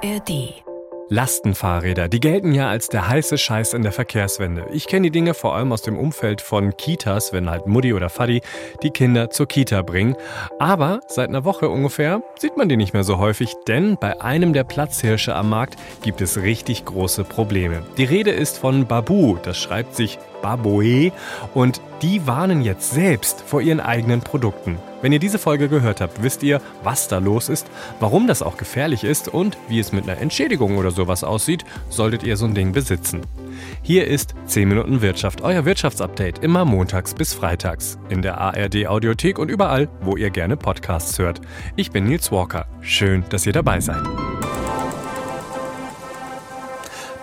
ARD. Lastenfahrräder, die gelten ja als der heiße Scheiß in der Verkehrswende. Ich kenne die Dinge vor allem aus dem Umfeld von Kitas, wenn halt Mutti oder Faddy die Kinder zur Kita bringen. Aber seit einer Woche ungefähr sieht man die nicht mehr so häufig, denn bei einem der Platzhirsche am Markt gibt es richtig große Probleme. Die Rede ist von Babu, das schreibt sich Baboe und die warnen jetzt selbst vor ihren eigenen Produkten. Wenn ihr diese Folge gehört habt, wisst ihr, was da los ist, warum das auch gefährlich ist und wie es mit einer Entschädigung oder sowas aussieht, solltet ihr so ein Ding besitzen. Hier ist 10 Minuten Wirtschaft, euer Wirtschaftsupdate, immer montags bis freitags. In der ARD Audiothek und überall, wo ihr gerne Podcasts hört. Ich bin Nils Walker. Schön, dass ihr dabei seid.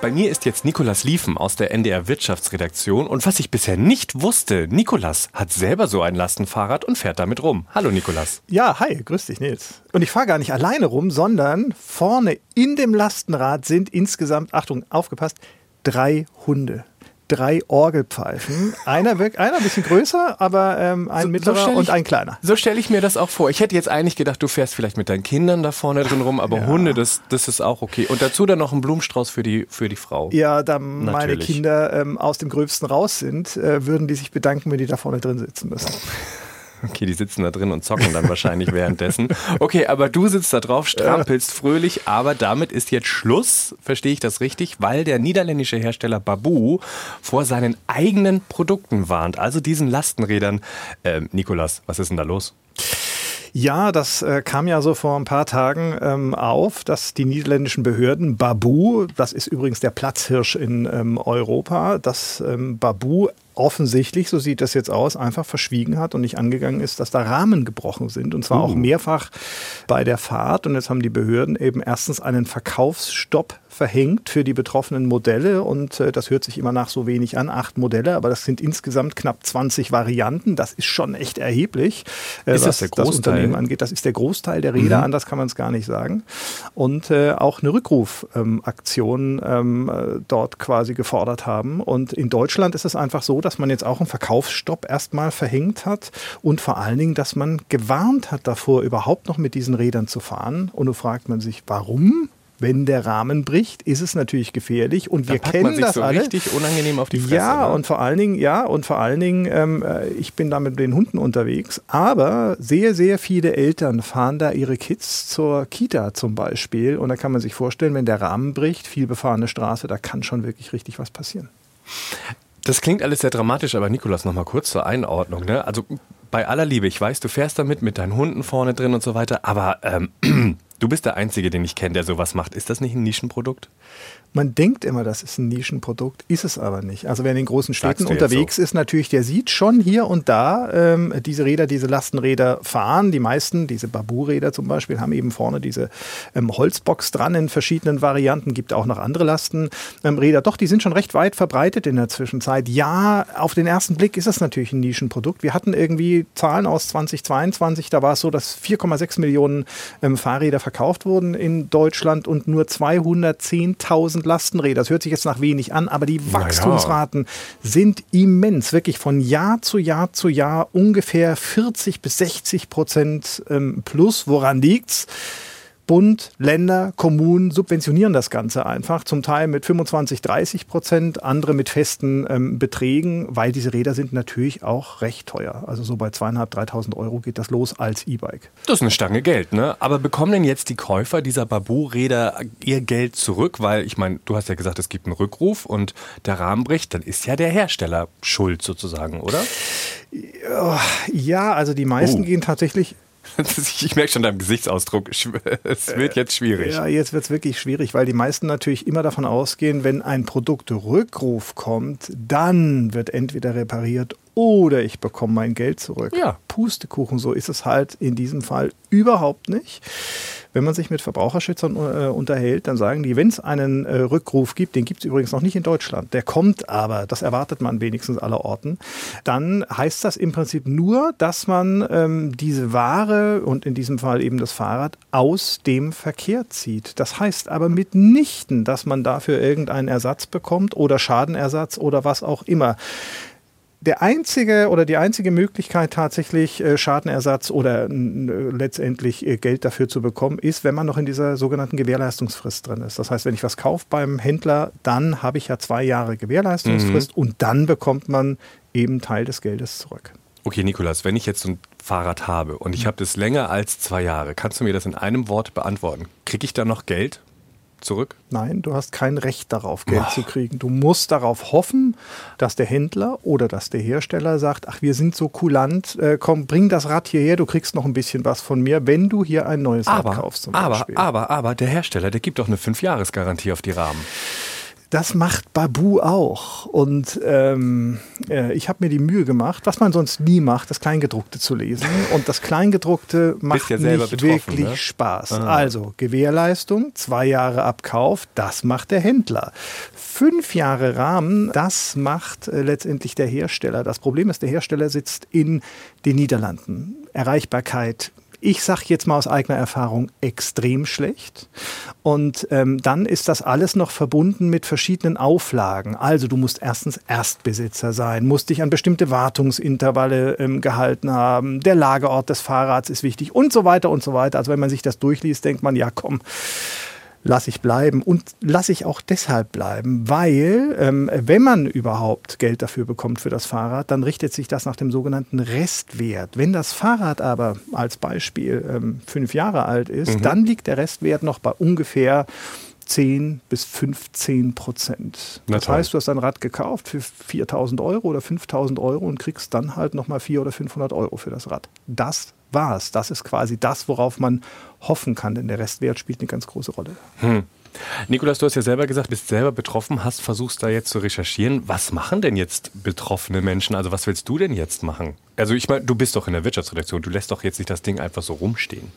Bei mir ist jetzt Nikolas Liefen aus der NDR Wirtschaftsredaktion und was ich bisher nicht wusste, Nikolas hat selber so ein Lastenfahrrad und fährt damit rum. Hallo Nikolas. Ja, hi, grüß dich Nils. Und ich fahre gar nicht alleine rum, sondern vorne in dem Lastenrad sind insgesamt, Achtung, aufgepasst, drei Hunde drei Orgelpfeifen. Einer, wirkt, einer ein bisschen größer, aber ähm, ein so, mittlerer so ich, und ein kleiner. So stelle ich mir das auch vor. Ich hätte jetzt eigentlich gedacht, du fährst vielleicht mit deinen Kindern da vorne drin rum, aber ja. Hunde, das, das ist auch okay. Und dazu dann noch ein Blumenstrauß für die, für die Frau. Ja, da Natürlich. meine Kinder ähm, aus dem Gröbsten raus sind, äh, würden die sich bedanken, wenn die da vorne drin sitzen müssen. Okay, die sitzen da drin und zocken dann wahrscheinlich währenddessen. Okay, aber du sitzt da drauf, strampelst fröhlich, aber damit ist jetzt Schluss, verstehe ich das richtig, weil der niederländische Hersteller Babu vor seinen eigenen Produkten warnt, also diesen Lastenrädern. Ähm, Nikolas, was ist denn da los? Ja, das äh, kam ja so vor ein paar Tagen ähm, auf, dass die niederländischen Behörden Babu, das ist übrigens der Platzhirsch in ähm, Europa, dass ähm, Babu offensichtlich, so sieht das jetzt aus, einfach verschwiegen hat und nicht angegangen ist, dass da Rahmen gebrochen sind. Und zwar uh. auch mehrfach bei der Fahrt. Und jetzt haben die Behörden eben erstens einen Verkaufsstopp verhängt für die betroffenen Modelle. Und äh, das hört sich immer nach so wenig an, acht Modelle, aber das sind insgesamt knapp 20 Varianten. Das ist schon echt erheblich, äh, was das, das, Unternehmen angeht. Das ist der Großteil der Räder, mhm. anders kann man es gar nicht sagen. Und äh, auch eine Rückrufaktion ähm, äh, dort quasi gefordert haben. Und in Deutschland ist es einfach so, dass man jetzt auch einen Verkaufsstopp erstmal verhängt hat und vor allen Dingen, dass man gewarnt hat davor, überhaupt noch mit diesen Rädern zu fahren. Und nun fragt man sich, warum? wenn der Rahmen bricht, ist es natürlich gefährlich und da wir kennen man sich das so alle. richtig unangenehm auf die Fresse. Ja, ne? und vor allen Dingen, ja, und vor allen Dingen, ähm, äh, ich bin da mit den Hunden unterwegs, aber sehr, sehr viele Eltern fahren da ihre Kids zur Kita zum Beispiel und da kann man sich vorstellen, wenn der Rahmen bricht, viel befahrene Straße, da kann schon wirklich richtig was passieren. Das klingt alles sehr dramatisch, aber Nikolas, noch mal kurz zur Einordnung. Ne? Also bei aller Liebe, ich weiß, du fährst damit mit deinen Hunden vorne drin und so weiter, aber ähm, du bist der Einzige, den ich kenne, der sowas macht. Ist das nicht ein Nischenprodukt? Man denkt immer, das ist ein Nischenprodukt, ist es aber nicht. Also wer in den großen Städten unterwegs so. ist, natürlich, der sieht schon hier und da ähm, diese Räder, diese Lastenräder fahren. Die meisten, diese Babu-Räder zum Beispiel, haben eben vorne diese ähm, Holzbox dran in verschiedenen Varianten. Gibt auch noch andere Lastenräder. Doch, die sind schon recht weit verbreitet in der Zwischenzeit. Ja, auf den ersten Blick ist es natürlich ein Nischenprodukt. Wir hatten irgendwie Zahlen aus 2022, da war es so, dass 4,6 Millionen ähm, Fahrräder verkauft wurden in Deutschland und nur 210.000 Lastenräder. Das hört sich jetzt nach wenig an, aber die Wachstumsraten ja. sind immens. Wirklich von Jahr zu Jahr zu Jahr ungefähr 40 bis 60 Prozent ähm, plus. Woran liegt's? Bund, Länder, Kommunen subventionieren das Ganze einfach, zum Teil mit 25, 30 Prozent, andere mit festen ähm, Beträgen, weil diese Räder sind natürlich auch recht teuer. Also so bei zweieinhalb, 3.000 Euro geht das los als E-Bike. Das ist eine Stange Geld, ne? Aber bekommen denn jetzt die Käufer dieser Babu-Räder ihr Geld zurück? Weil ich meine, du hast ja gesagt, es gibt einen Rückruf und der Rahmen bricht, dann ist ja der Hersteller schuld sozusagen, oder? Ja, also die meisten oh. gehen tatsächlich ich merke schon deinem Gesichtsausdruck, es wird jetzt schwierig. Ja, jetzt wird es wirklich schwierig, weil die meisten natürlich immer davon ausgehen, wenn ein Produktrückruf kommt, dann wird entweder repariert oder ich bekomme mein Geld zurück. Ja. Pustekuchen, so ist es halt in diesem Fall überhaupt nicht. Wenn man sich mit Verbraucherschützern äh, unterhält, dann sagen die, wenn es einen äh, Rückruf gibt, den gibt es übrigens noch nicht in Deutschland, der kommt aber, das erwartet man wenigstens aller Orten, dann heißt das im Prinzip nur, dass man ähm, diese Ware und in diesem Fall eben das Fahrrad aus dem Verkehr zieht. Das heißt aber mitnichten, dass man dafür irgendeinen Ersatz bekommt oder Schadenersatz oder was auch immer der einzige oder die einzige Möglichkeit tatsächlich äh, Schadenersatz oder äh, letztendlich äh, Geld dafür zu bekommen, ist, wenn man noch in dieser sogenannten Gewährleistungsfrist drin ist. Das heißt, wenn ich was kaufe beim Händler, dann habe ich ja zwei Jahre Gewährleistungsfrist mhm. und dann bekommt man eben Teil des Geldes zurück. Okay, Nikolas, wenn ich jetzt so ein Fahrrad habe und ich mhm. habe das länger als zwei Jahre, kannst du mir das in einem Wort beantworten? Kriege ich da noch Geld? Zurück? Nein, du hast kein Recht darauf, Geld oh. zu kriegen. Du musst darauf hoffen, dass der Händler oder dass der Hersteller sagt, ach, wir sind so kulant, äh, komm, bring das Rad hierher, du kriegst noch ein bisschen was von mir, wenn du hier ein neues aber, Rad kaufst. Zum aber, Beispiel. aber, aber, der Hersteller, der gibt doch eine Fünfjahresgarantie auf die Rahmen das macht Babu auch. Und ähm, äh, ich habe mir die Mühe gemacht, was man sonst nie macht, das Kleingedruckte zu lesen. Und das Kleingedruckte macht ja nicht wirklich ne? Spaß. Ah. Also Gewährleistung, zwei Jahre Abkauf, das macht der Händler. Fünf Jahre Rahmen, das macht äh, letztendlich der Hersteller. Das Problem ist, der Hersteller sitzt in den Niederlanden. Erreichbarkeit ich sage jetzt mal aus eigener Erfahrung, extrem schlecht. Und ähm, dann ist das alles noch verbunden mit verschiedenen Auflagen. Also du musst erstens Erstbesitzer sein, musst dich an bestimmte Wartungsintervalle ähm, gehalten haben, der Lagerort des Fahrrads ist wichtig und so weiter und so weiter. Also wenn man sich das durchliest, denkt man, ja komm, lasse ich bleiben und lasse ich auch deshalb bleiben, weil ähm, wenn man überhaupt Geld dafür bekommt für das Fahrrad, dann richtet sich das nach dem sogenannten Restwert. Wenn das Fahrrad aber als Beispiel ähm, fünf Jahre alt ist, mhm. dann liegt der Restwert noch bei ungefähr 10 bis 15 Prozent. Das heißt, du hast ein Rad gekauft für 4000 Euro oder 5000 Euro und kriegst dann halt nochmal 400 oder 500 Euro für das Rad. Das war's. Das ist quasi das, worauf man hoffen kann, denn der Restwert spielt eine ganz große Rolle. Hm. Nikolas, du hast ja selber gesagt, bist selber betroffen, hast versuchst da jetzt zu recherchieren. Was machen denn jetzt betroffene Menschen? Also was willst du denn jetzt machen? Also ich meine, du bist doch in der Wirtschaftsredaktion, du lässt doch jetzt nicht das Ding einfach so rumstehen.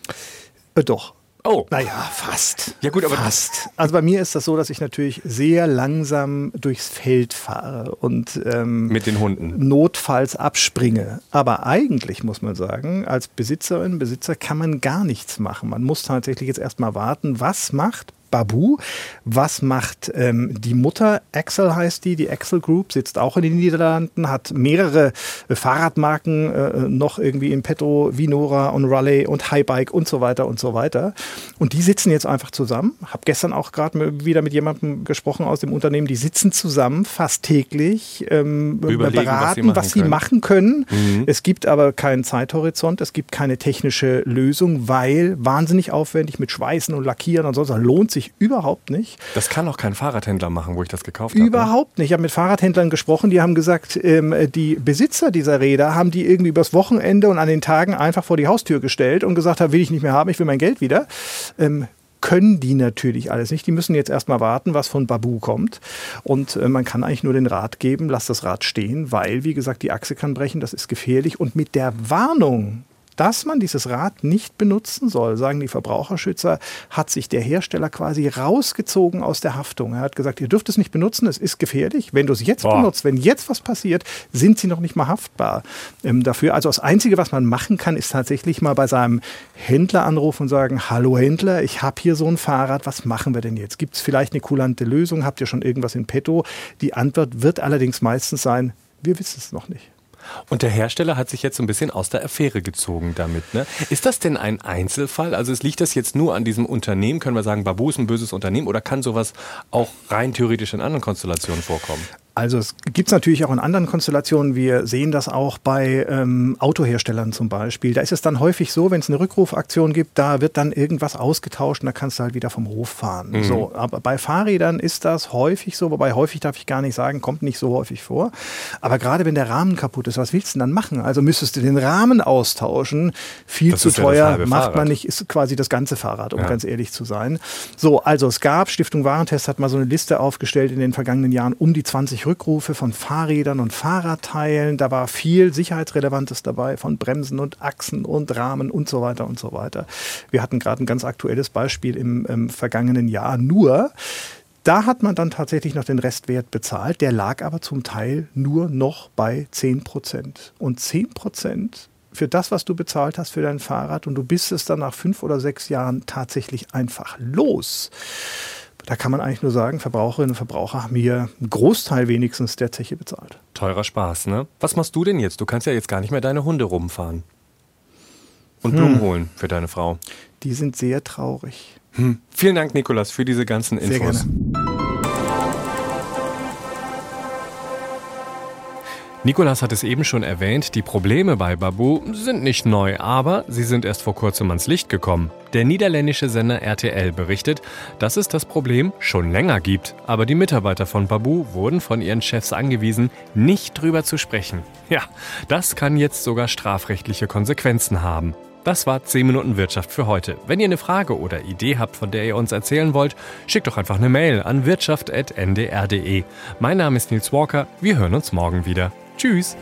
Äh, doch. Oh. Naja, fast. Ja, gut, aber. Fast. Also bei mir ist das so, dass ich natürlich sehr langsam durchs Feld fahre und. Ähm, Mit den Hunden. Notfalls abspringe. Aber eigentlich muss man sagen, als Besitzerin, Besitzer kann man gar nichts machen. Man muss tatsächlich jetzt erstmal warten, was macht Babu. Was macht ähm, die Mutter? Axel heißt die, die Axel Group, sitzt auch in den Niederlanden, hat mehrere äh, Fahrradmarken äh, noch irgendwie im Petto, Vinora und Raleigh und Highbike und so weiter und so weiter. Und die sitzen jetzt einfach zusammen. Hab gestern auch gerade wieder mit jemandem gesprochen aus dem Unternehmen, die sitzen zusammen fast täglich, ähm, beraten, was sie machen was sie können. Machen können. Mhm. Es gibt aber keinen Zeithorizont, es gibt keine technische Lösung, weil wahnsinnig aufwendig mit Schweißen und Lackieren und sonst lohnt sich sich überhaupt nicht. Das kann auch kein Fahrradhändler machen, wo ich das gekauft habe. Ne? Überhaupt nicht. Ich habe mit Fahrradhändlern gesprochen, die haben gesagt, ähm, die Besitzer dieser Räder haben die irgendwie übers Wochenende und an den Tagen einfach vor die Haustür gestellt und gesagt, will ich nicht mehr haben, ich will mein Geld wieder. Ähm, können die natürlich alles nicht. Die müssen jetzt erstmal warten, was von Babu kommt. Und äh, man kann eigentlich nur den Rat geben, lass das Rad stehen, weil, wie gesagt, die Achse kann brechen, das ist gefährlich. Und mit der Warnung, dass man dieses Rad nicht benutzen soll, sagen die Verbraucherschützer, hat sich der Hersteller quasi rausgezogen aus der Haftung. Er hat gesagt, ihr dürft es nicht benutzen, es ist gefährlich. Wenn du es jetzt Boah. benutzt, wenn jetzt was passiert, sind sie noch nicht mal haftbar ähm, dafür. Also das Einzige, was man machen kann, ist tatsächlich mal bei seinem Händler anrufen und sagen, hallo Händler, ich habe hier so ein Fahrrad, was machen wir denn jetzt? Gibt es vielleicht eine kulante Lösung? Habt ihr schon irgendwas in petto? Die Antwort wird allerdings meistens sein, wir wissen es noch nicht. Und der Hersteller hat sich jetzt so ein bisschen aus der Affäre gezogen damit. Ne? Ist das denn ein Einzelfall? Also es liegt das jetzt nur an diesem Unternehmen? Können wir sagen, Babu ist ein böses Unternehmen oder kann sowas auch rein theoretisch in anderen Konstellationen vorkommen? Also es gibt es natürlich auch in anderen Konstellationen. Wir sehen das auch bei ähm, Autoherstellern zum Beispiel. Da ist es dann häufig so, wenn es eine Rückrufaktion gibt, da wird dann irgendwas ausgetauscht und da kannst du halt wieder vom Hof fahren. Mhm. So, aber bei Fahrrädern ist das häufig so, wobei häufig darf ich gar nicht sagen, kommt nicht so häufig vor. Aber gerade wenn der Rahmen kaputt ist, was willst du denn dann machen? Also müsstest du den Rahmen austauschen. Viel das zu teuer, ja macht man nicht, ist quasi das ganze Fahrrad, um ja. ganz ehrlich zu sein. So, also es gab, Stiftung Warentest hat mal so eine Liste aufgestellt in den vergangenen Jahren, um die 20 Rückrufe von Fahrrädern und Fahrradteilen. Da war viel Sicherheitsrelevantes dabei, von Bremsen und Achsen und Rahmen und so weiter und so weiter. Wir hatten gerade ein ganz aktuelles Beispiel im, im vergangenen Jahr. Nur, da hat man dann tatsächlich noch den Restwert bezahlt. Der lag aber zum Teil nur noch bei 10 Prozent. Und 10 Prozent für das, was du bezahlt hast für dein Fahrrad und du bist es dann nach fünf oder sechs Jahren tatsächlich einfach los da kann man eigentlich nur sagen, Verbraucherinnen und Verbraucher haben hier einen Großteil wenigstens der Zeche bezahlt. Teurer Spaß, ne? Was machst du denn jetzt? Du kannst ja jetzt gar nicht mehr deine Hunde rumfahren. Und Blumen hm. holen für deine Frau. Die sind sehr traurig. Hm. Vielen Dank, Nikolas, für diese ganzen Infos. Sehr gerne. Nikolas hat es eben schon erwähnt, die Probleme bei Babu sind nicht neu, aber sie sind erst vor kurzem ans Licht gekommen. Der niederländische Sender RTL berichtet, dass es das Problem schon länger gibt, aber die Mitarbeiter von Babu wurden von ihren Chefs angewiesen, nicht drüber zu sprechen. Ja, das kann jetzt sogar strafrechtliche Konsequenzen haben. Das war 10 Minuten Wirtschaft für heute. Wenn ihr eine Frage oder Idee habt, von der ihr uns erzählen wollt, schickt doch einfach eine Mail an wirtschaft.ndr.de. Mein Name ist Nils Walker. Wir hören uns morgen wieder. Tschüss.